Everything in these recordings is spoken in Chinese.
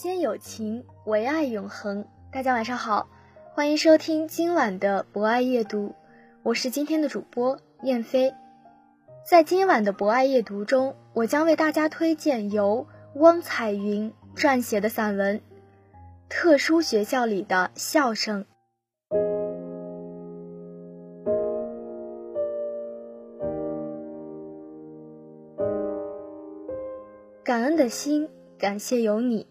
间有情，唯爱永恒。大家晚上好，欢迎收听今晚的博爱夜读，我是今天的主播燕飞。在今晚的博爱夜读中，我将为大家推荐由汪彩云撰写的散文《特殊学校里的笑声》。感恩的心，感谢有你。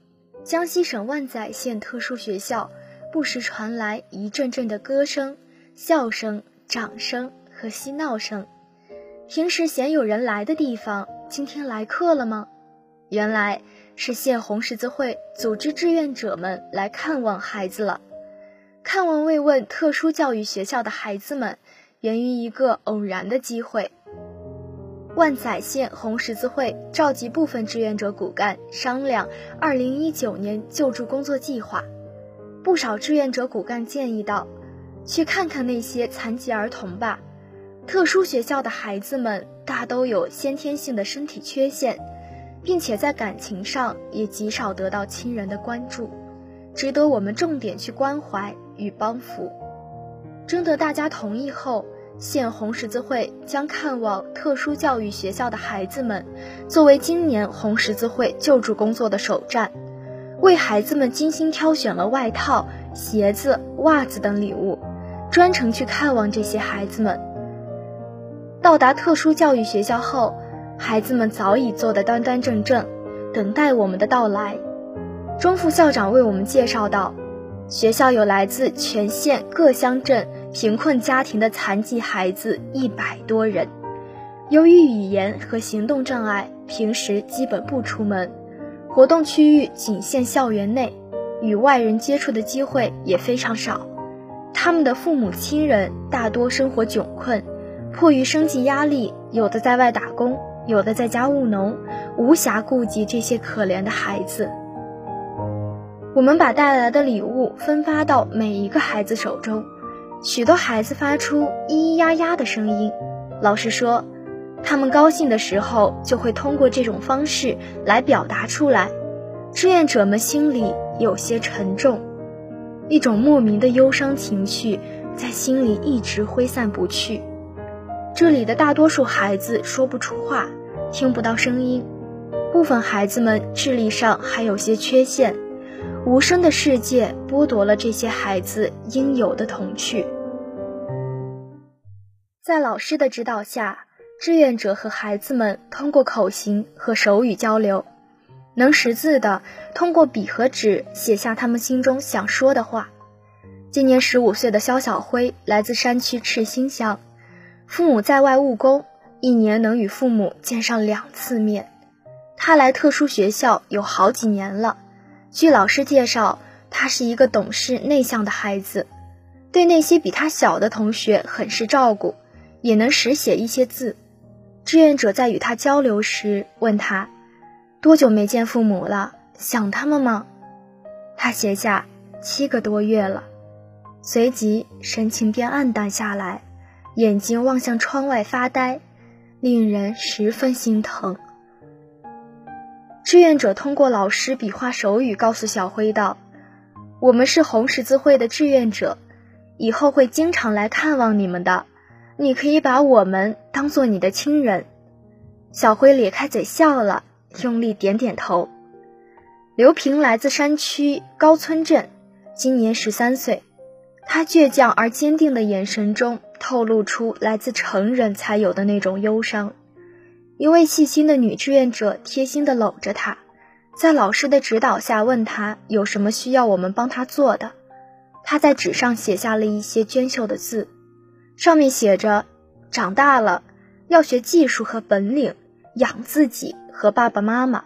江西省万载县特殊学校，不时传来一阵阵的歌声、笑声、掌声和嬉闹声。平时鲜有人来的地方，今天来客了吗？原来是县红十字会组织志愿者们来看望孩子了。看望慰问特殊教育学校的孩子们，源于一个偶然的机会。万载县红十字会召集部分志愿者骨干商量2019年救助工作计划。不少志愿者骨干建议道：“去看看那些残疾儿童吧，特殊学校的孩子们大都有先天性的身体缺陷，并且在感情上也极少得到亲人的关注，值得我们重点去关怀与帮扶。”征得大家同意后。县红十字会将看望特殊教育学校的孩子们作为今年红十字会救助工作的首站，为孩子们精心挑选了外套、鞋子、袜子等礼物，专程去看望这些孩子们。到达特殊教育学校后，孩子们早已坐得端端正正，等待我们的到来。钟副校长为我们介绍道：“学校有来自全县各乡镇。”贫困家庭的残疾孩子一百多人，由于语言和行动障碍，平时基本不出门，活动区域仅限校园内，与外人接触的机会也非常少。他们的父母亲人大多生活窘困，迫于生计压力，有的在外打工，有的在家务农，无暇顾及这些可怜的孩子。我们把带来的礼物分发到每一个孩子手中。许多孩子发出咿咿呀呀的声音，老师说，他们高兴的时候就会通过这种方式来表达出来。志愿者们心里有些沉重，一种莫名的忧伤情绪在心里一直挥散不去。这里的大多数孩子说不出话，听不到声音，部分孩子们智力上还有些缺陷。无声的世界剥夺了这些孩子应有的童趣。在老师的指导下，志愿者和孩子们通过口型和手语交流，能识字的通过笔和纸写下他们心中想说的话。今年十五岁的肖小辉来自山区赤星乡，父母在外务工，一年能与父母见上两次面。他来特殊学校有好几年了。据老师介绍，他是一个懂事内向的孩子，对那些比他小的同学很是照顾，也能识写一些字。志愿者在与他交流时问他：“多久没见父母了？想他们吗？”他写下：“七个多月了。”随即神情便暗淡下来，眼睛望向窗外发呆，令人十分心疼。志愿者通过老师比划手语告诉小辉道：“我们是红十字会的志愿者，以后会经常来看望你们的。你可以把我们当做你的亲人。”小辉咧开嘴笑了，用力点点头。刘平来自山区高村镇，今年十三岁。他倔强而坚定的眼神中透露出来自成人才有的那种忧伤。一位细心的女志愿者贴心地搂着他，在老师的指导下问他有什么需要我们帮他做的。他在纸上写下了一些娟秀的字，上面写着：“长大了要学技术和本领，养自己和爸爸妈妈。”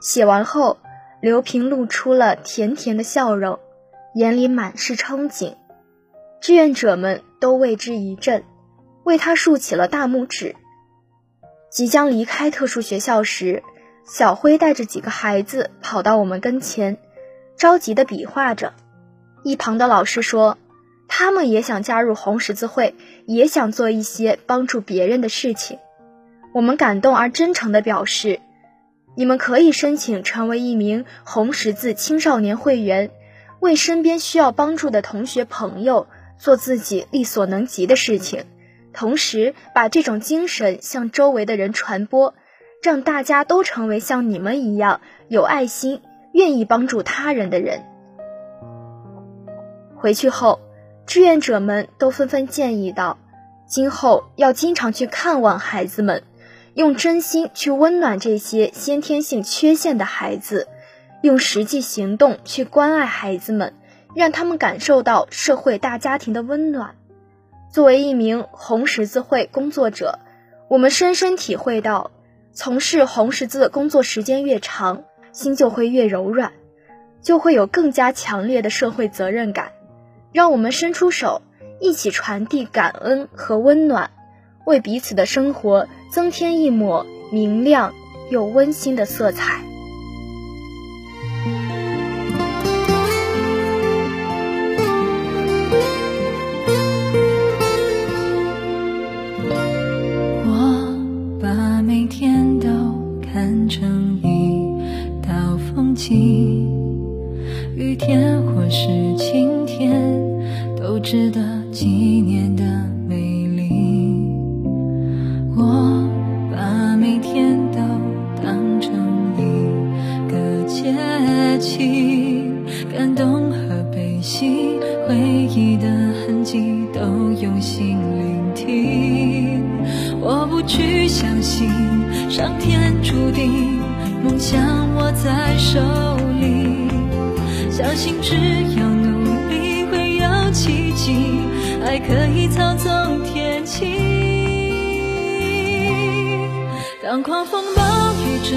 写完后，刘平露出了甜甜的笑容，眼里满是憧憬。志愿者们都为之一振，为他竖起了大拇指。即将离开特殊学校时，小辉带着几个孩子跑到我们跟前，着急地比划着。一旁的老师说：“他们也想加入红十字会，也想做一些帮助别人的事情。”我们感动而真诚地表示：“你们可以申请成为一名红十字青少年会员，为身边需要帮助的同学朋友做自己力所能及的事情，同时把这种精神向周围的人传播，让大家都成为像你们一样有爱心、愿意帮助他人的人。回去后，志愿者们都纷纷建议道：“今后要经常去看望孩子们，用真心去温暖这些先天性缺陷的孩子，用实际行动去关爱孩子们，让他们感受到社会大家庭的温暖。”作为一名红十字会工作者，我们深深体会到，从事红十字工作时间越长，心就会越柔软，就会有更加强烈的社会责任感。让我们伸出手，一起传递感恩和温暖，为彼此的生活增添一抹明亮又温馨的色彩。是晴天。都值得纪念的美丽。我把每天都当成一个节气，感动和悲喜，回忆的痕迹都用心聆听。我不去相信上天注定，梦想握在手里，相信只要努力，会有。奇迹，爱可以操纵天气。当狂风暴雨遮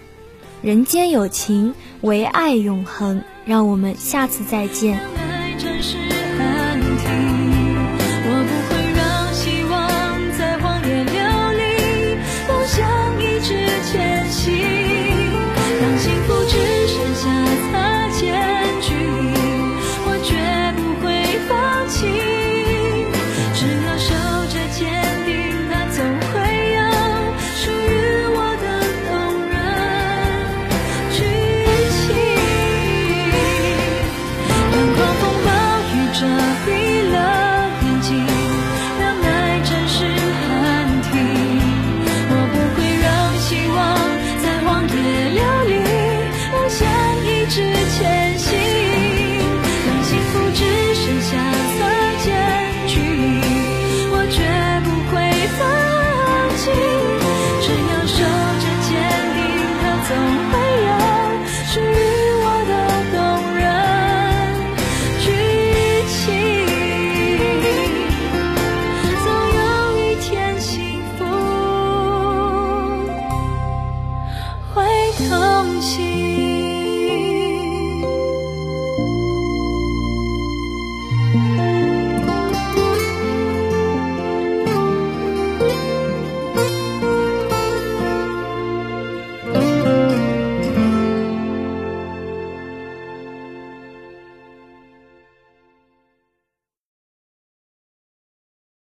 人间有情，唯爱永恒。让我们下次再见。